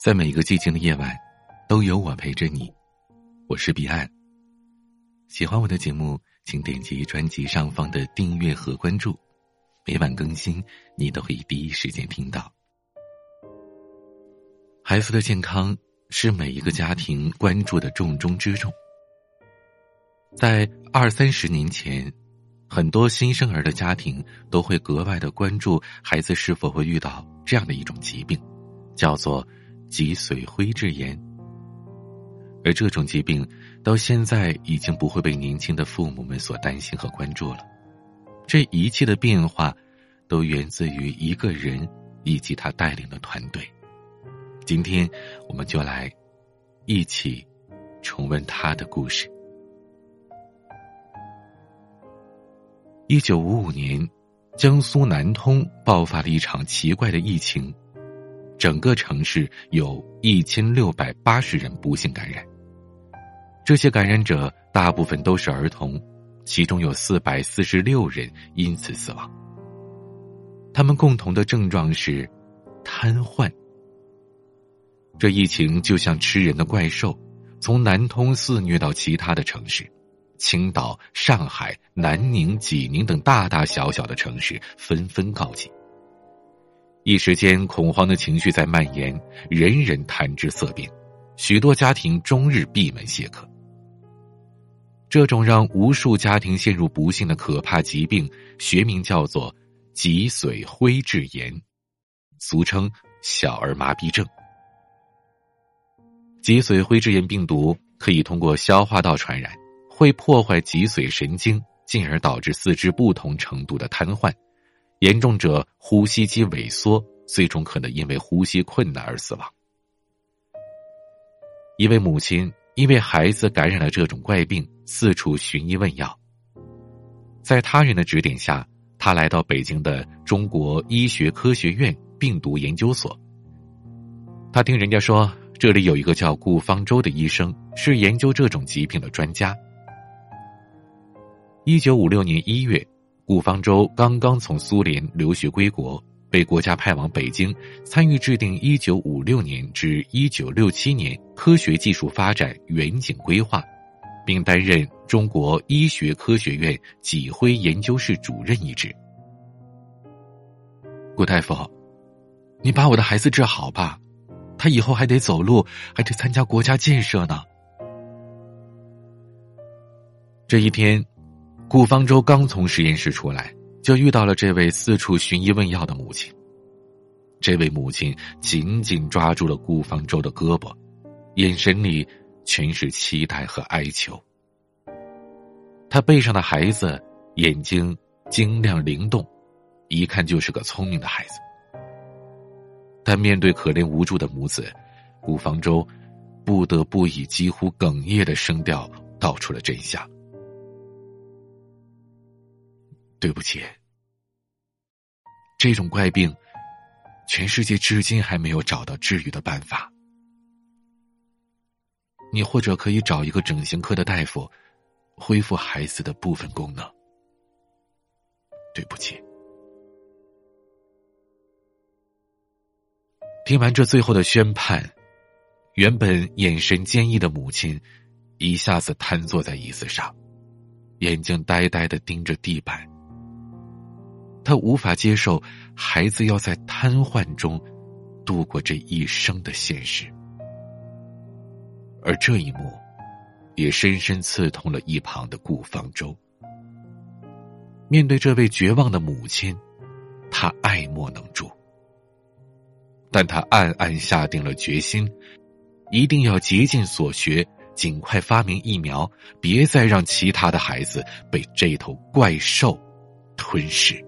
在每一个寂静的夜晚，都有我陪着你。我是彼岸。喜欢我的节目，请点击专辑上方的订阅和关注，每晚更新，你都可以第一时间听到。孩子的健康是每一个家庭关注的重中之重。在二三十年前，很多新生儿的家庭都会格外的关注孩子是否会遇到这样的一种疾病，叫做。脊髓灰质炎，而这种疾病到现在已经不会被年轻的父母们所担心和关注了。这一切的变化，都源自于一个人以及他带领的团队。今天，我们就来一起重温他的故事。一九五五年，江苏南通爆发了一场奇怪的疫情。整个城市有一千六百八十人不幸感染，这些感染者大部分都是儿童，其中有四百四十六人因此死亡。他们共同的症状是瘫痪。这疫情就像吃人的怪兽，从南通肆虐到其他的城市，青岛、上海、南宁、济宁等大大小小的城市纷纷告急。一时间，恐慌的情绪在蔓延，人人谈之色变，许多家庭终日闭门谢客。这种让无数家庭陷入不幸的可怕疾病，学名叫做脊髓灰质炎，俗称小儿麻痹症。脊髓灰质炎病毒可以通过消化道传染，会破坏脊髓神经，进而导致四肢不同程度的瘫痪。严重者呼吸机萎缩，最终可能因为呼吸困难而死亡。一位母亲因为孩子感染了这种怪病，四处寻医问药。在他人的指点下，他来到北京的中国医学科学院病毒研究所。他听人家说，这里有一个叫顾方舟的医生，是研究这种疾病的专家。一九五六年一月。顾方舟刚刚从苏联留学归国，被国家派往北京，参与制定1956年至1967年科学技术发展远景规划，并担任中国医学科学院脊灰研究室主任一职。顾大夫，你把我的孩子治好吧，他以后还得走路，还得参加国家建设呢。这一天。顾方舟刚从实验室出来，就遇到了这位四处寻医问药的母亲。这位母亲紧紧抓住了顾方舟的胳膊，眼神里全是期待和哀求。他背上的孩子眼睛晶亮灵动，一看就是个聪明的孩子。但面对可怜无助的母子，顾方舟不得不以几乎哽咽的声调道出了真相。对不起，这种怪病，全世界至今还没有找到治愈的办法。你或者可以找一个整形科的大夫，恢复孩子的部分功能。对不起。听完这最后的宣判，原本眼神坚毅的母亲，一下子瘫坐在椅子上，眼睛呆呆的盯着地板。他无法接受孩子要在瘫痪中度过这一生的现实，而这一幕也深深刺痛了一旁的顾方舟。面对这位绝望的母亲，他爱莫能助，但他暗暗下定了决心，一定要竭尽所学，尽快发明疫苗，别再让其他的孩子被这头怪兽吞噬。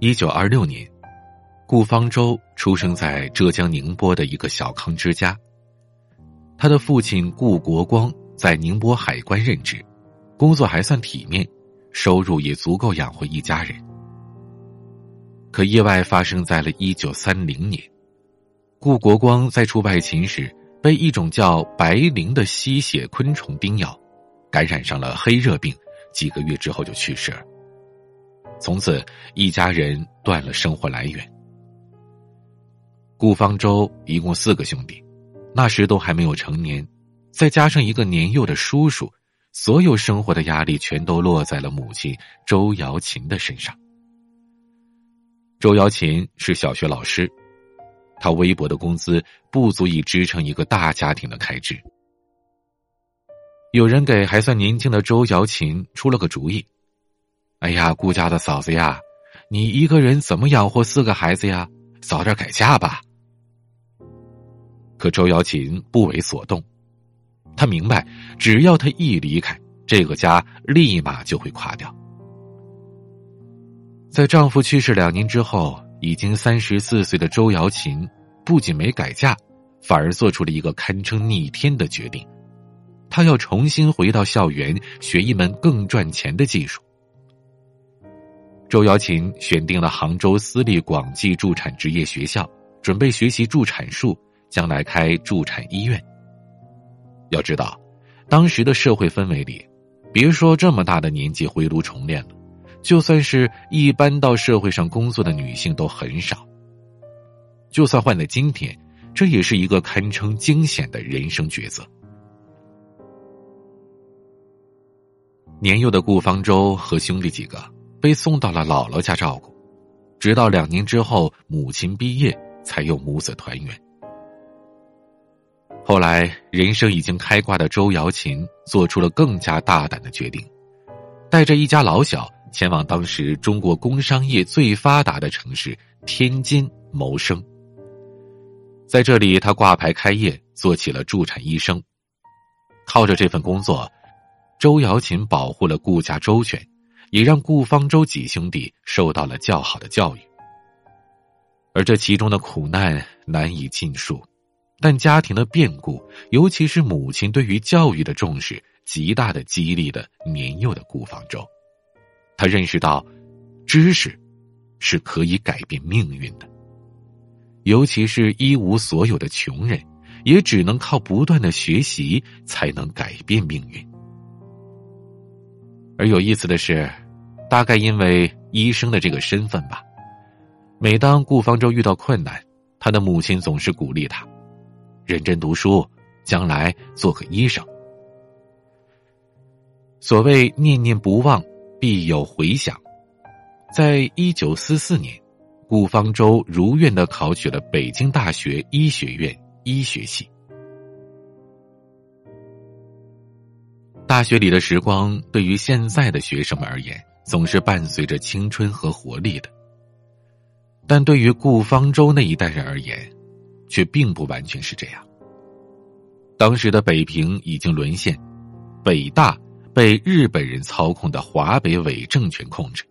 一九二六年，顾方舟出生在浙江宁波的一个小康之家。他的父亲顾国光在宁波海关任职，工作还算体面，收入也足够养活一家人。可意外发生在了一九三零年，顾国光在出外勤时被一种叫白灵的吸血昆虫叮咬，感染上了黑热病，几个月之后就去世了。从此，一家人断了生活来源。顾方舟一共四个兄弟，那时都还没有成年，再加上一个年幼的叔叔，所有生活的压力全都落在了母亲周瑶琴的身上。周瑶琴是小学老师，她微薄的工资不足以支撑一个大家庭的开支。有人给还算年轻的周瑶琴出了个主意：“哎呀，顾家的嫂子呀，你一个人怎么养活四个孩子呀？早点改嫁吧。”可周瑶琴不为所动，她明白，只要她一离开，这个家立马就会垮掉。在丈夫去世两年之后，已经三十四岁的周瑶琴不仅没改嫁，反而做出了一个堪称逆天的决定：她要重新回到校园学一门更赚钱的技术。周瑶琴选定了杭州私立广济助产职业学校，准备学习助产术，将来开助产医院。要知道，当时的社会氛围里，别说这么大的年纪回炉重练了。就算是一般到社会上工作的女性都很少。就算换在今天，这也是一个堪称惊险的人生抉择。年幼的顾方舟和兄弟几个被送到了姥姥家照顾，直到两年之后母亲毕业，才又母子团圆。后来，人生已经开挂的周瑶琴做出了更加大胆的决定，带着一家老小。前往当时中国工商业最发达的城市天津谋生。在这里，他挂牌开业，做起了助产医生。靠着这份工作，周瑶琴保护了顾家周全，也让顾方舟几兄弟受到了较好的教育。而这其中的苦难难以尽数，但家庭的变故，尤其是母亲对于教育的重视，极大的激励了年幼的顾方舟。他认识到，知识是可以改变命运的，尤其是一无所有的穷人，也只能靠不断的学习才能改变命运。而有意思的是，大概因为医生的这个身份吧，每当顾方舟遇到困难，他的母亲总是鼓励他，认真读书，将来做个医生。所谓念念不忘。必有回响。在一九四四年，顾方舟如愿的考取了北京大学医学院医学系。大学里的时光，对于现在的学生们而言，总是伴随着青春和活力的。但对于顾方舟那一代人而言，却并不完全是这样。当时的北平已经沦陷，北大。被日本人操控的华北伪政权控制。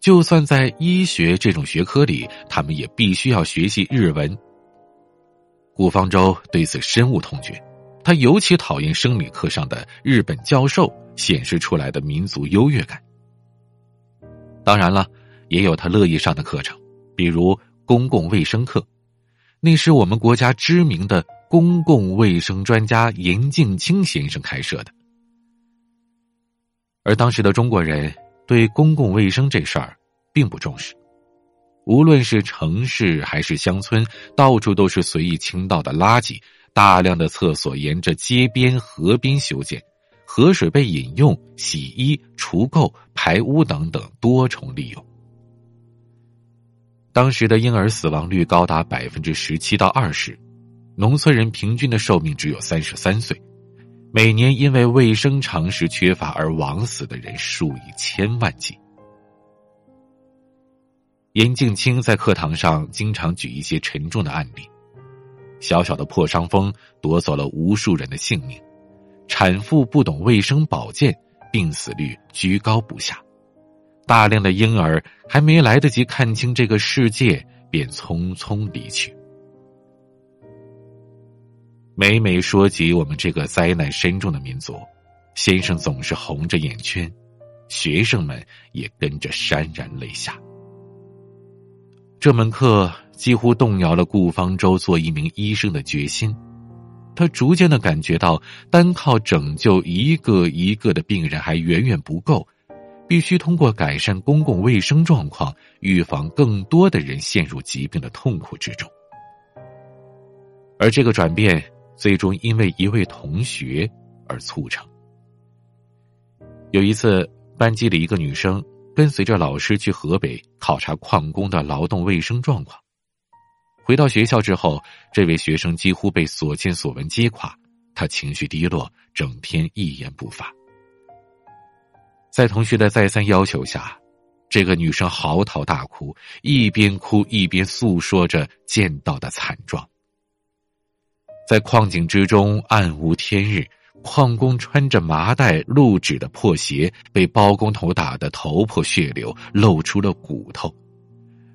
就算在医学这种学科里，他们也必须要学习日文。顾方舟对此深恶痛绝，他尤其讨厌生理课上的日本教授显示出来的民族优越感。当然了，也有他乐意上的课程，比如公共卫生课，那是我们国家知名的公共卫生专家严敬清先生开设的。而当时的中国人对公共卫生这事儿并不重视，无论是城市还是乡村，到处都是随意倾倒的垃圾，大量的厕所沿着街边、河边修建，河水被饮用、洗衣、除垢、排污等等多重利用。当时的婴儿死亡率高达百分之十七到二十，农村人平均的寿命只有三十三岁。每年因为卫生常识缺乏而枉死的人数以千万计。严敬清在课堂上经常举一些沉重的案例：小小的破伤风夺走了无数人的性命；产妇不懂卫生保健，病死率居高不下；大量的婴儿还没来得及看清这个世界，便匆匆离去。每每说起我们这个灾难深重的民族，先生总是红着眼圈，学生们也跟着潸然泪下。这门课几乎动摇了顾方舟做一名医生的决心，他逐渐的感觉到，单靠拯救一个一个的病人还远远不够，必须通过改善公共卫生状况，预防更多的人陷入疾病的痛苦之中。而这个转变最终因为一位同学而促成。有一次，班级里一个女生跟随着老师去河北考察矿工的劳动卫生状况。回到学校之后，这位学生几乎被所见所闻击垮，他情绪低落，整天一言不发。在同学的再三要求下，这个女生嚎啕大哭，一边哭一边诉说着见到的惨状。在矿井之中，暗无天日，矿工穿着麻袋露趾的破鞋，被包工头打得头破血流，露出了骨头。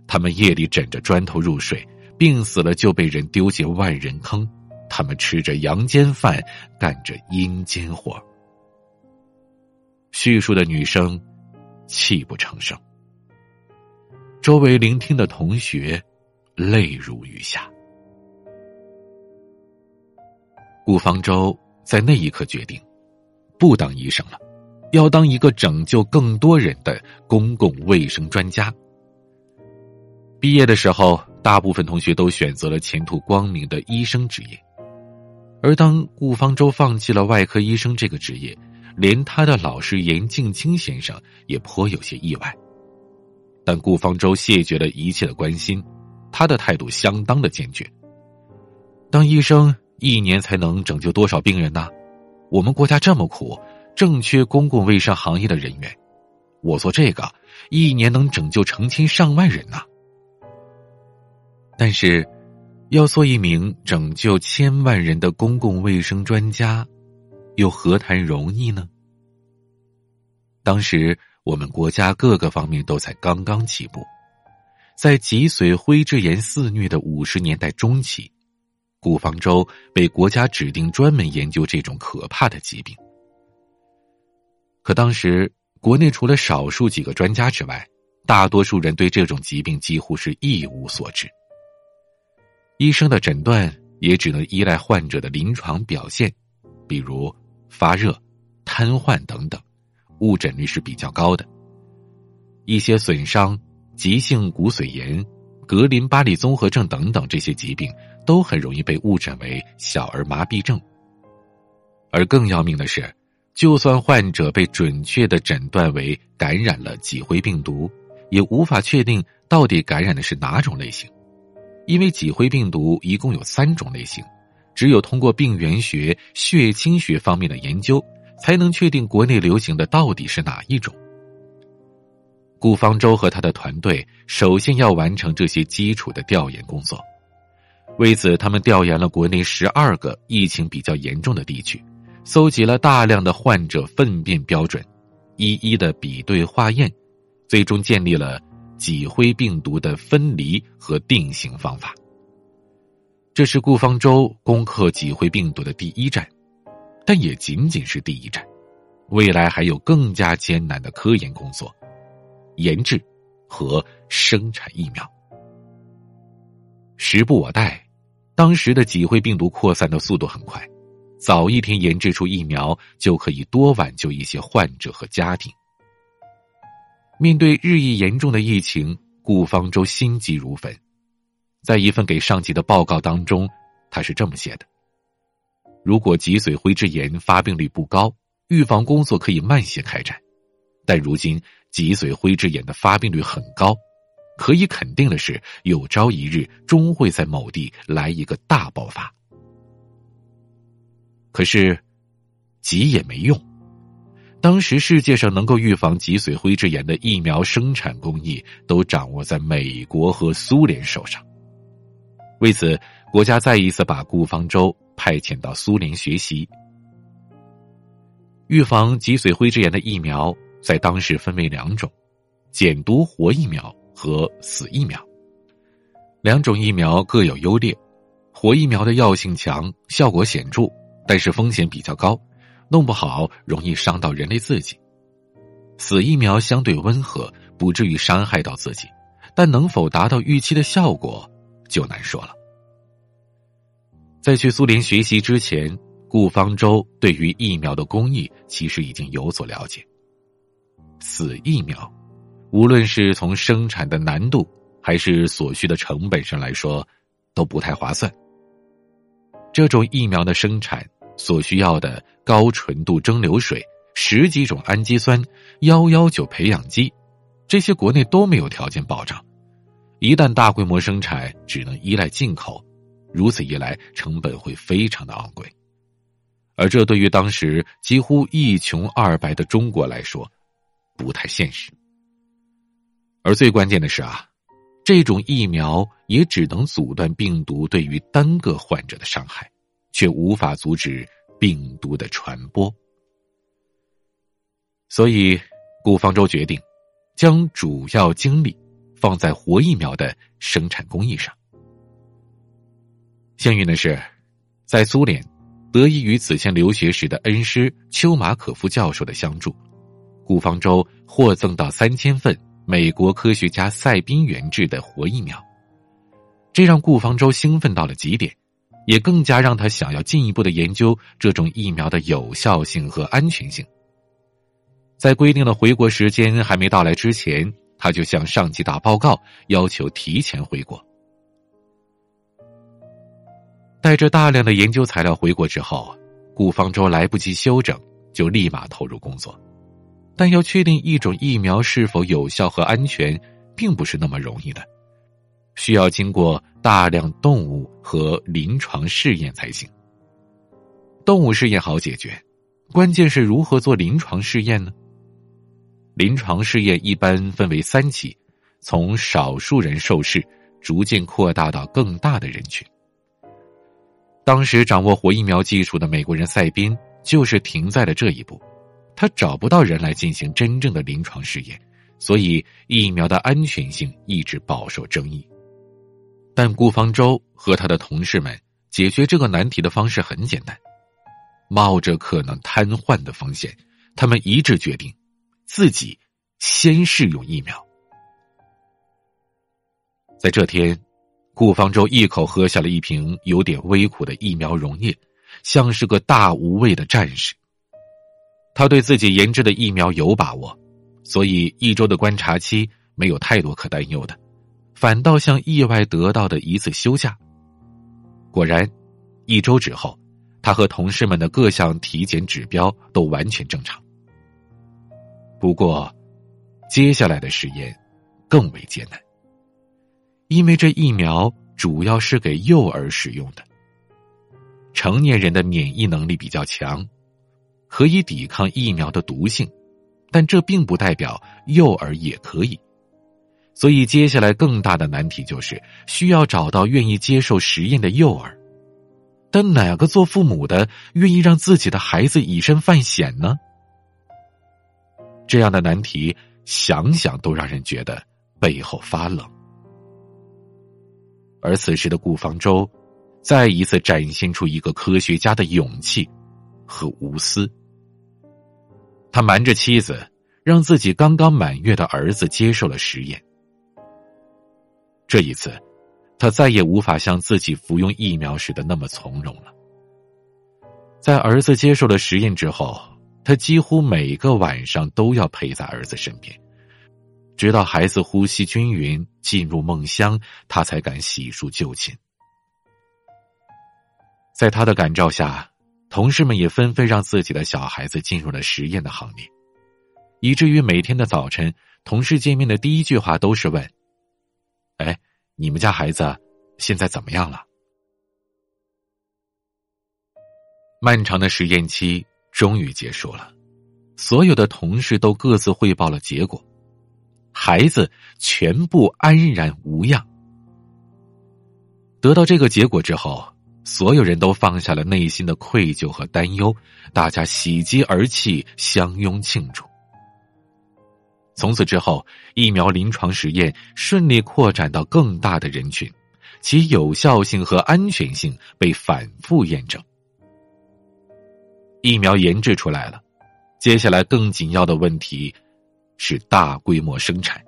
他们夜里枕着砖头入睡，病死了就被人丢进万人坑。他们吃着阳间饭，干着阴间活。叙述的女生泣不成声，周围聆听的同学泪如雨下。顾方舟在那一刻决定，不当医生了，要当一个拯救更多人的公共卫生专家。毕业的时候，大部分同学都选择了前途光明的医生职业，而当顾方舟放弃了外科医生这个职业，连他的老师严静清先生也颇有些意外。但顾方舟谢绝了一切的关心，他的态度相当的坚决。当医生。一年才能拯救多少病人呢？我们国家这么苦，正缺公共卫生行业的人员。我做这个，一年能拯救成千上万人呢。但是，要做一名拯救千万人的公共卫生专家，又何谈容易呢？当时我们国家各个方面都才刚刚起步，在脊髓灰质炎肆虐的五十年代中期。顾方舟被国家指定专门研究这种可怕的疾病，可当时国内除了少数几个专家之外，大多数人对这种疾病几乎是一无所知。医生的诊断也只能依赖患者的临床表现，比如发热、瘫痪等等，误诊率是比较高的。一些损伤、急性骨髓炎、格林巴利综合症等等这些疾病。都很容易被误诊为小儿麻痹症，而更要命的是，就算患者被准确的诊断为感染了脊灰病毒，也无法确定到底感染的是哪种类型，因为脊灰病毒一共有三种类型，只有通过病原学、血清学方面的研究，才能确定国内流行的到底是哪一种。顾方舟和他的团队首先要完成这些基础的调研工作。为此，他们调研了国内十二个疫情比较严重的地区，搜集了大量的患者粪便标准，一一的比对化验，最终建立了脊灰病毒的分离和定型方法。这是顾方舟攻克脊灰病毒的第一站，但也仅仅是第一站，未来还有更加艰难的科研工作，研制和生产疫苗。时不我待。当时的脊灰病毒扩散的速度很快，早一天研制出疫苗，就可以多挽救一些患者和家庭。面对日益严重的疫情，顾方舟心急如焚。在一份给上级的报告当中，他是这么写的：“如果脊髓灰质炎发病率不高，预防工作可以慢些开展；但如今脊髓灰质炎的发病率很高。”可以肯定的是，有朝一日终会在某地来一个大爆发。可是，急也没用。当时世界上能够预防脊髓灰质炎的疫苗生产工艺都掌握在美国和苏联手上。为此，国家再一次把顾方舟派遣到苏联学习。预防脊髓灰质炎的疫苗在当时分为两种：减毒活疫苗。和死疫苗，两种疫苗各有优劣。活疫苗的药性强，效果显著，但是风险比较高，弄不好容易伤到人类自己。死疫苗相对温和，不至于伤害到自己，但能否达到预期的效果就难说了。在去苏联学习之前，顾方舟对于疫苗的工艺其实已经有所了解。死疫苗。无论是从生产的难度，还是所需的成本上来说，都不太划算。这种疫苗的生产所需要的高纯度蒸馏水、十几种氨基酸、幺幺九培养基，这些国内都没有条件保障。一旦大规模生产，只能依赖进口，如此一来，成本会非常的昂贵。而这对于当时几乎一穷二白的中国来说，不太现实。而最关键的是啊，这种疫苗也只能阻断病毒对于单个患者的伤害，却无法阻止病毒的传播。所以，顾方舟决定将主要精力放在活疫苗的生产工艺上。幸运的是，在苏联。得益于此前留学时的恩师丘马可夫教授的相助，顾方舟获赠到三千份美国科学家塞宾研制的活疫苗，这让顾方舟兴奋到了极点，也更加让他想要进一步的研究这种疫苗的有效性和安全性。在规定的回国时间还没到来之前，他就向上级打报告，要求提前回国。带着大量的研究材料回国之后，顾方舟来不及休整，就立马投入工作。但要确定一种疫苗是否有效和安全，并不是那么容易的，需要经过大量动物和临床试验才行。动物试验好解决，关键是如何做临床试验呢？临床试验一般分为三期，从少数人受试，逐渐扩大到更大的人群。当时掌握活疫苗技术的美国人塞宾就是停在了这一步，他找不到人来进行真正的临床试验，所以疫苗的安全性一直饱受争议。但顾方舟和他的同事们解决这个难题的方式很简单，冒着可能瘫痪的风险，他们一致决定自己先试用疫苗。在这天。顾方舟一口喝下了一瓶有点微苦的疫苗溶液，像是个大无畏的战士。他对自己研制的疫苗有把握，所以一周的观察期没有太多可担忧的，反倒像意外得到的一次休假。果然，一周之后，他和同事们的各项体检指标都完全正常。不过，接下来的实验更为艰难。因为这疫苗主要是给幼儿使用的，成年人的免疫能力比较强，可以抵抗疫苗的毒性，但这并不代表幼儿也可以。所以，接下来更大的难题就是需要找到愿意接受实验的幼儿。但哪个做父母的愿意让自己的孩子以身犯险呢？这样的难题，想想都让人觉得背后发冷。而此时的顾方舟，再一次展现出一个科学家的勇气和无私。他瞒着妻子，让自己刚刚满月的儿子接受了实验。这一次，他再也无法像自己服用疫苗时的那么从容了。在儿子接受了实验之后，他几乎每个晚上都要陪在儿子身边。直到孩子呼吸均匀，进入梦乡，他才敢洗漱就寝。在他的感召下，同事们也纷纷让自己的小孩子进入了实验的行列，以至于每天的早晨，同事见面的第一句话都是问：“哎，你们家孩子现在怎么样了？”漫长的实验期终于结束了，所有的同事都各自汇报了结果。孩子全部安然无恙。得到这个结果之后，所有人都放下了内心的愧疚和担忧，大家喜极而泣，相拥庆祝。从此之后，疫苗临床实验顺利扩展到更大的人群，其有效性和安全性被反复验证。疫苗研制出来了，接下来更紧要的问题。是大规模生产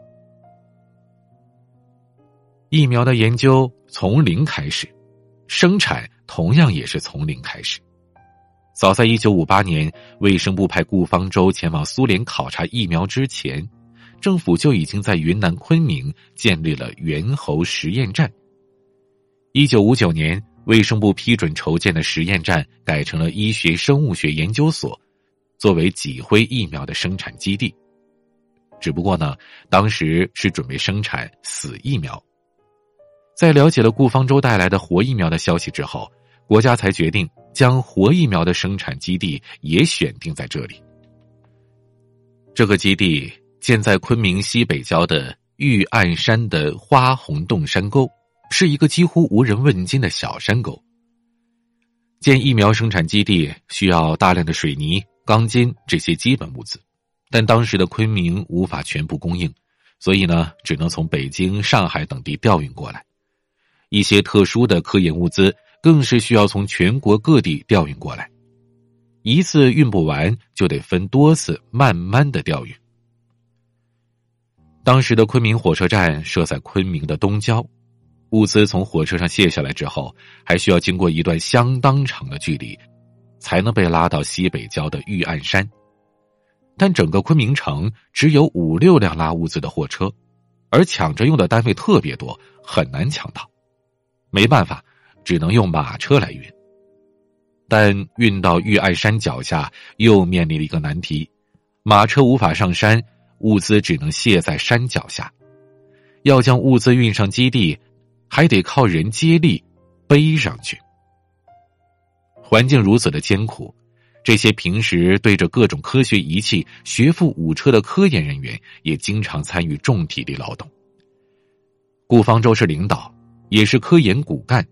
疫苗的研究从零开始，生产同样也是从零开始。早在一九五八年，卫生部派顾方舟前往苏联考察疫苗之前，政府就已经在云南昆明建立了猿猴实验站。一九五九年，卫生部批准筹建的实验站改成了医学生物学研究所，作为脊灰疫苗的生产基地。只不过呢，当时是准备生产死疫苗。在了解了顾方舟带来的活疫苗的消息之后，国家才决定将活疫苗的生产基地也选定在这里。这个基地建在昆明西北郊的玉案山的花红洞山沟，是一个几乎无人问津的小山沟。建疫苗生产基地需要大量的水泥、钢筋这些基本物资。但当时的昆明无法全部供应，所以呢，只能从北京、上海等地调运过来。一些特殊的科研物资更是需要从全国各地调运过来，一次运不完，就得分多次慢慢的调运。当时的昆明火车站设在昆明的东郊，物资从火车上卸下来之后，还需要经过一段相当长的距离，才能被拉到西北郊的玉案山。但整个昆明城只有五六辆拉物资的货车，而抢着用的单位特别多，很难抢到。没办法，只能用马车来运。但运到玉案山脚下，又面临了一个难题：马车无法上山，物资只能卸在山脚下。要将物资运上基地，还得靠人接力背上去。环境如此的艰苦。这些平时对着各种科学仪器学富五车的科研人员，也经常参与重体力劳动。顾方舟是领导，也是科研骨干，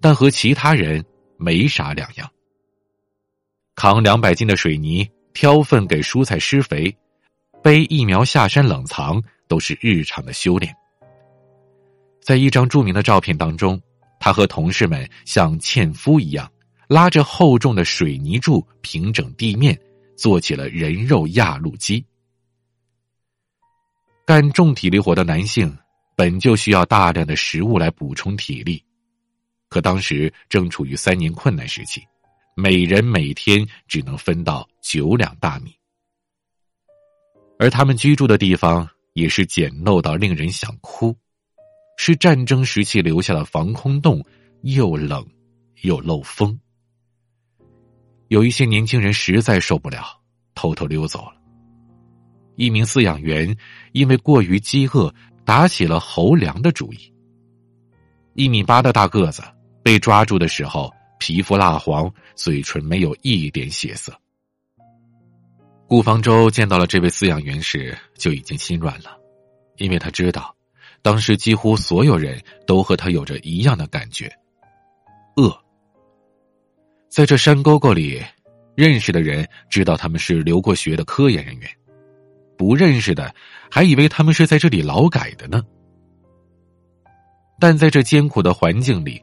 但和其他人没啥两样。扛两百斤的水泥，挑粪给蔬菜施肥，背疫苗下山冷藏，都是日常的修炼。在一张著名的照片当中，他和同事们像纤夫一样。拉着厚重的水泥柱平整地面，做起了人肉压路机。干重体力活的男性本就需要大量的食物来补充体力，可当时正处于三年困难时期，每人每天只能分到九两大米，而他们居住的地方也是简陋到令人想哭，是战争时期留下的防空洞，又冷又漏风。有一些年轻人实在受不了，偷偷溜走了。一名饲养员因为过于饥饿，打起了猴粮的主意。一米八的大个子被抓住的时候，皮肤蜡黄，嘴唇没有一点血色。顾方舟见到了这位饲养员时，就已经心软了，因为他知道，当时几乎所有人都和他有着一样的感觉：饿。在这山沟沟里，认识的人知道他们是留过学的科研人员，不认识的还以为他们是在这里劳改的呢。但在这艰苦的环境里，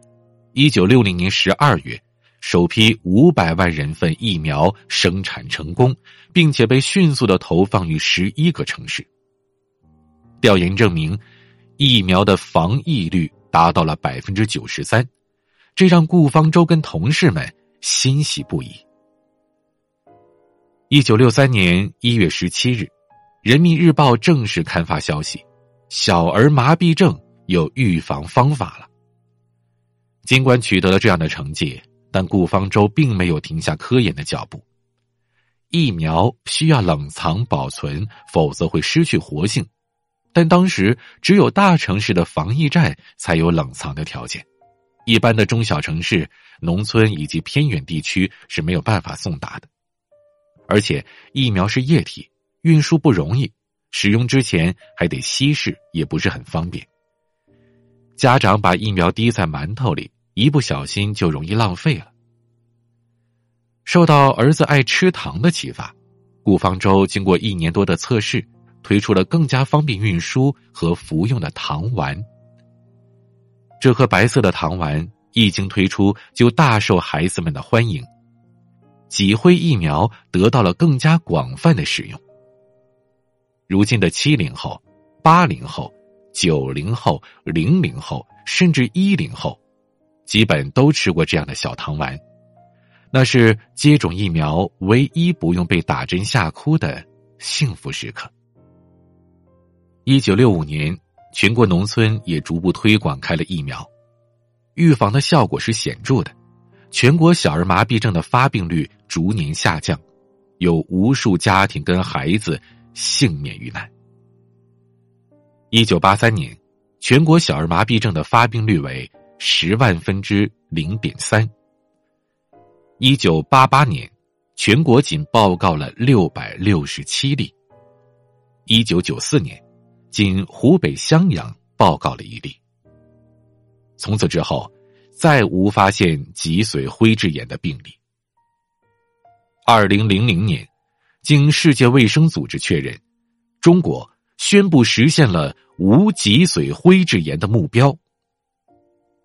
一九六零年十二月，首批五百万人份疫苗生产成功，并且被迅速的投放于十一个城市。调研证明，疫苗的防疫率达到了百分之九十三，这让顾方舟跟同事们。欣喜不已。一九六三年一月十七日，《人民日报》正式刊发消息：小儿麻痹症有预防方法了。尽管取得了这样的成绩，但顾方舟并没有停下科研的脚步。疫苗需要冷藏保存，否则会失去活性。但当时只有大城市的防疫站才有冷藏的条件。一般的中小城市、农村以及偏远地区是没有办法送达的，而且疫苗是液体，运输不容易，使用之前还得稀释，也不是很方便。家长把疫苗滴在馒头里，一不小心就容易浪费了。受到儿子爱吃糖的启发，顾方舟经过一年多的测试，推出了更加方便运输和服用的糖丸。这颗白色的糖丸一经推出，就大受孩子们的欢迎。脊灰疫苗得到了更加广泛的使用。如今的七零后、八零后、九零后、零零后，甚至一零后，基本都吃过这样的小糖丸，那是接种疫苗唯一不用被打针吓哭的幸福时刻。一九六五年。全国农村也逐步推广开了疫苗，预防的效果是显著的，全国小儿麻痹症的发病率逐年下降，有无数家庭跟孩子幸免于难。一九八三年，全国小儿麻痹症的发病率为十万分之零点三。一九八八年，全国仅报告了六百六十七例。一九九四年，仅湖北襄阳报告了一例。从此之后，再无发现脊髓灰质炎的病例。二零零零年，经世界卫生组织确认，中国宣布实现了无脊髓灰质炎的目标。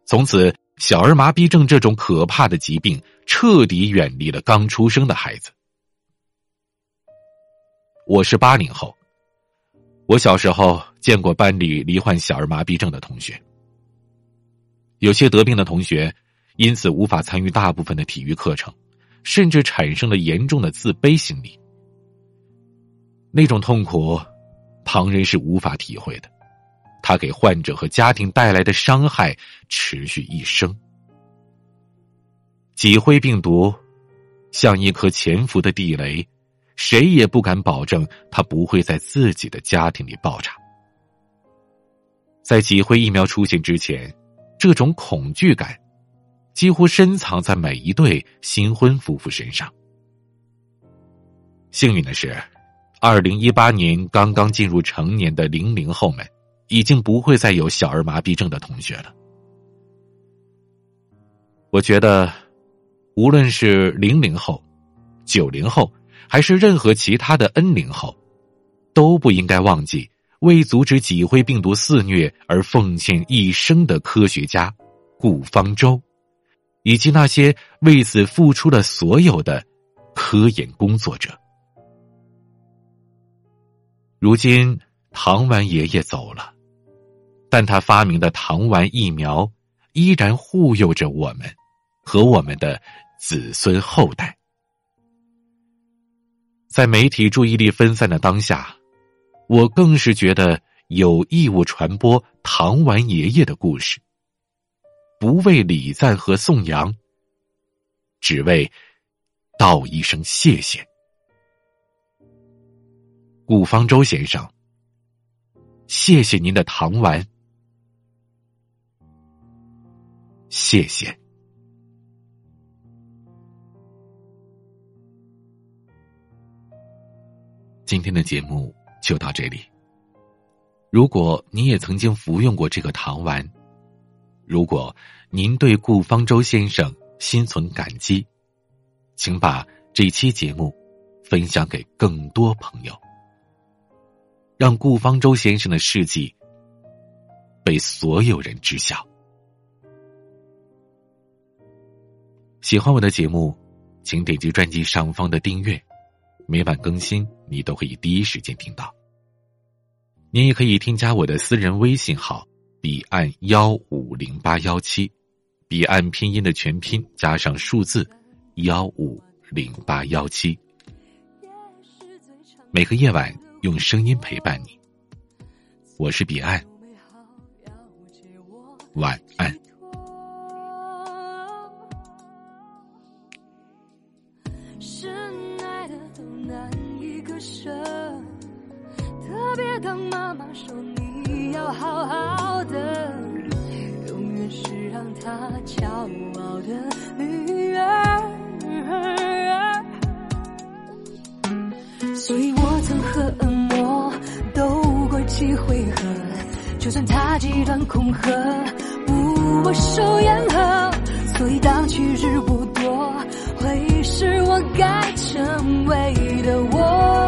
从此，小儿麻痹症这种可怕的疾病彻底远离了刚出生的孩子。我是八零后。我小时候见过班里罹患小儿麻痹症的同学，有些得病的同学因此无法参与大部分的体育课程，甚至产生了严重的自卑心理。那种痛苦，旁人是无法体会的，他给患者和家庭带来的伤害持续一生。脊灰病毒像一颗潜伏的地雷。谁也不敢保证它不会在自己的家庭里爆炸。在脊灰疫苗出现之前，这种恐惧感几乎深藏在每一对新婚夫妇身上。幸运的是，二零一八年刚刚进入成年的零零后们，已经不会再有小儿麻痹症的同学了。我觉得，无论是零零后、九零后。还是任何其他的 N 零后，都不应该忘记为阻止脊灰病毒肆虐而奉献一生的科学家顾方舟，以及那些为此付出了所有的科研工作者。如今，唐婉爷爷走了，但他发明的糖丸疫苗依然护佑着我们和我们的子孙后代。在媒体注意力分散的当下，我更是觉得有义务传播糖丸爷爷的故事，不为礼赞和颂扬，只为道一声谢谢，顾方舟先生，谢谢您的糖丸，谢谢。今天的节目就到这里。如果你也曾经服用过这个糖丸，如果您对顾方舟先生心存感激，请把这期节目分享给更多朋友，让顾方舟先生的事迹被所有人知晓。喜欢我的节目，请点击专辑上方的订阅。每晚更新，你都可以第一时间听到。你也可以添加我的私人微信号“彼岸幺五零八幺七”，彼岸拼音的全拼加上数字幺五零八幺七。每个夜晚用声音陪伴你，我是彼岸，晚安。好好的，永远是让他骄傲的女儿。所以我曾和恶魔斗过几回合，就算他极端恐吓，不我手言和。所以当去日不多，会是我该成为的我。